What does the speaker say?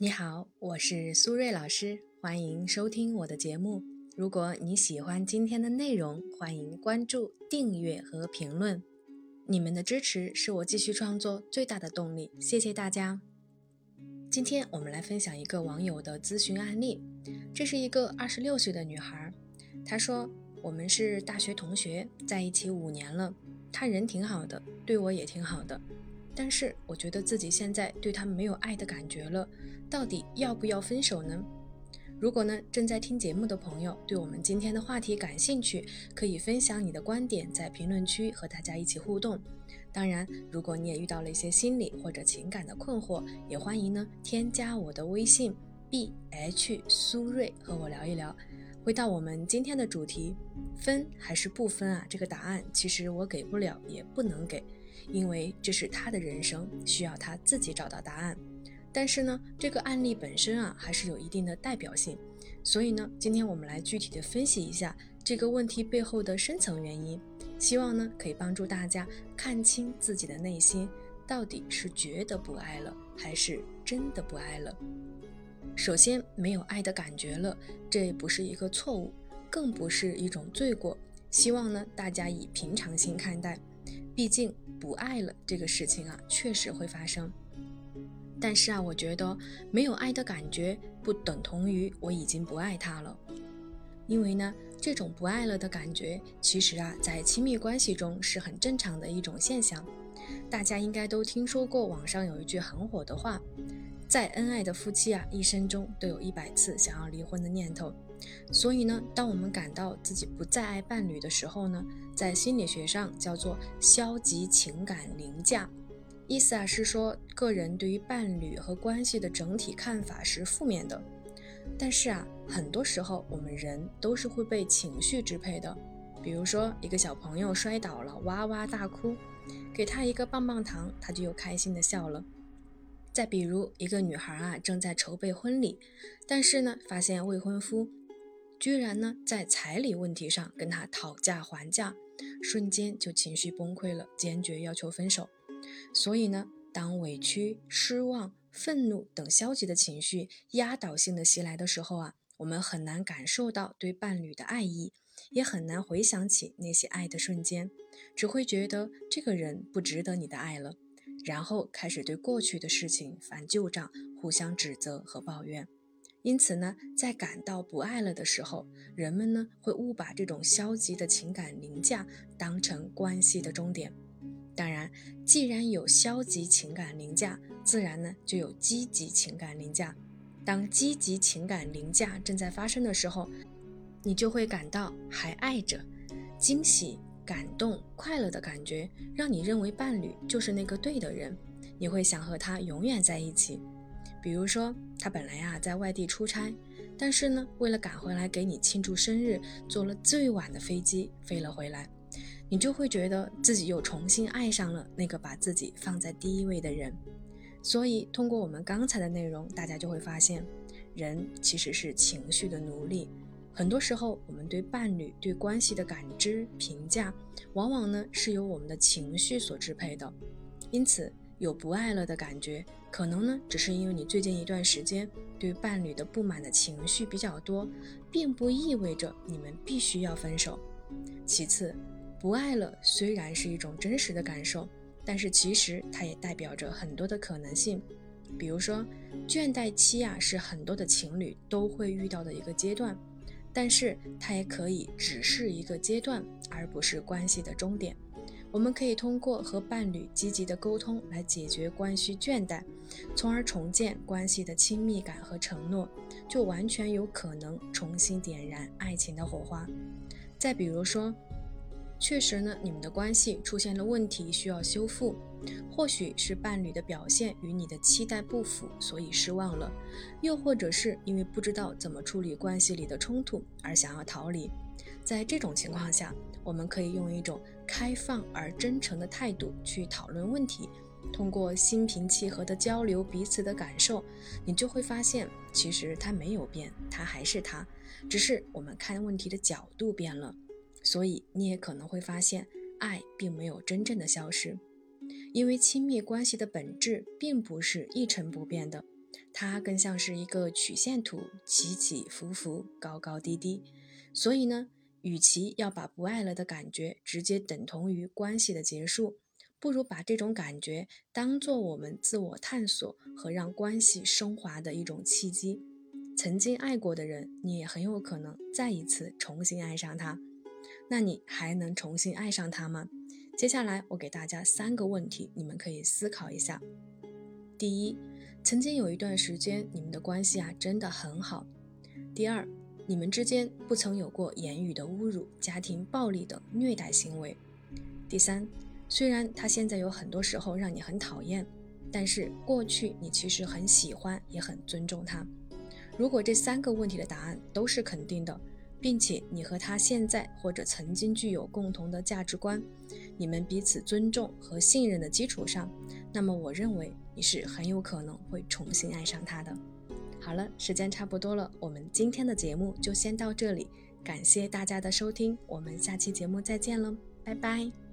你好，我是苏瑞老师，欢迎收听我的节目。如果你喜欢今天的内容，欢迎关注、订阅和评论。你们的支持是我继续创作最大的动力，谢谢大家。今天我们来分享一个网友的咨询案例。这是一个二十六岁的女孩，她说：“我们是大学同学，在一起五年了，他人挺好的，对我也挺好的。”但是我觉得自己现在对他没有爱的感觉了，到底要不要分手呢？如果呢正在听节目的朋友对我们今天的话题感兴趣，可以分享你的观点，在评论区和大家一起互动。当然，如果你也遇到了一些心理或者情感的困惑，也欢迎呢添加我的微信 b h 苏瑞和我聊一聊。回到我们今天的主题，分还是不分啊？这个答案其实我给不了，也不能给。因为这是他的人生，需要他自己找到答案。但是呢，这个案例本身啊，还是有一定的代表性。所以呢，今天我们来具体的分析一下这个问题背后的深层原因，希望呢可以帮助大家看清自己的内心，到底是觉得不爱了，还是真的不爱了。首先，没有爱的感觉了，这不是一个错误，更不是一种罪过。希望呢，大家以平常心看待。毕竟不爱了这个事情啊，确实会发生。但是啊，我觉得没有爱的感觉不等同于我已经不爱他了。因为呢，这种不爱了的感觉，其实啊，在亲密关系中是很正常的一种现象。大家应该都听说过，网上有一句很火的话：再恩爱的夫妻啊，一生中都有一百次想要离婚的念头。所以呢，当我们感到自己不再爱伴侣的时候呢，在心理学上叫做消极情感凌驾，意思啊是说个人对于伴侣和关系的整体看法是负面的。但是啊，很多时候我们人都是会被情绪支配的。比如说一个小朋友摔倒了，哇哇大哭，给他一个棒棒糖，他就又开心的笑了。再比如一个女孩啊正在筹备婚礼，但是呢发现未婚夫。居然呢，在彩礼问题上跟他讨价还价，瞬间就情绪崩溃了，坚决要求分手。所以呢，当委屈、失望、愤怒等消极的情绪压倒性的袭来的时候啊，我们很难感受到对伴侣的爱意，也很难回想起那些爱的瞬间，只会觉得这个人不值得你的爱了，然后开始对过去的事情翻旧账，互相指责和抱怨。因此呢，在感到不爱了的时候，人们呢会误把这种消极的情感凌驾当成关系的终点。当然，既然有消极情感凌驾，自然呢就有积极情感凌驾。当积极情感凌驾正在发生的时候，你就会感到还爱着，惊喜、感动、快乐的感觉，让你认为伴侣就是那个对的人，你会想和他永远在一起。比如说，他本来呀在外地出差，但是呢，为了赶回来给你庆祝生日，坐了最晚的飞机飞了回来，你就会觉得自己又重新爱上了那个把自己放在第一位的人。所以，通过我们刚才的内容，大家就会发现，人其实是情绪的奴隶。很多时候，我们对伴侣、对关系的感知、评价，往往呢是由我们的情绪所支配的。因此，有不爱了的感觉。可能呢，只是因为你最近一段时间对伴侣的不满的情绪比较多，并不意味着你们必须要分手。其次，不爱了虽然是一种真实的感受，但是其实它也代表着很多的可能性。比如说，倦怠期啊，是很多的情侣都会遇到的一个阶段，但是它也可以只是一个阶段，而不是关系的终点。我们可以通过和伴侣积极的沟通来解决关系倦怠，从而重建关系的亲密感和承诺，就完全有可能重新点燃爱情的火花。再比如说，确实呢，你们的关系出现了问题，需要修复，或许是伴侣的表现与你的期待不符，所以失望了；又或者是因为不知道怎么处理关系里的冲突而想要逃离。在这种情况下，我们可以用一种开放而真诚的态度去讨论问题，通过心平气和的交流彼此的感受，你就会发现，其实他没有变，他还是他，只是我们看问题的角度变了。所以你也可能会发现，爱并没有真正的消失，因为亲密关系的本质并不是一成不变的，它更像是一个曲线图，起起伏伏，高高低低。所以呢，与其要把不爱了的感觉直接等同于关系的结束，不如把这种感觉当做我们自我探索和让关系升华的一种契机。曾经爱过的人，你也很有可能再一次重新爱上他。那你还能重新爱上他吗？接下来我给大家三个问题，你们可以思考一下。第一，曾经有一段时间你们的关系啊真的很好。第二，你们之间不曾有过言语的侮辱、家庭暴力等虐待行为。第三，虽然他现在有很多时候让你很讨厌，但是过去你其实很喜欢，也很尊重他。如果这三个问题的答案都是肯定的。并且你和他现在或者曾经具有共同的价值观，你们彼此尊重和信任的基础上，那么我认为你是很有可能会重新爱上他的。好了，时间差不多了，我们今天的节目就先到这里，感谢大家的收听，我们下期节目再见喽，拜拜。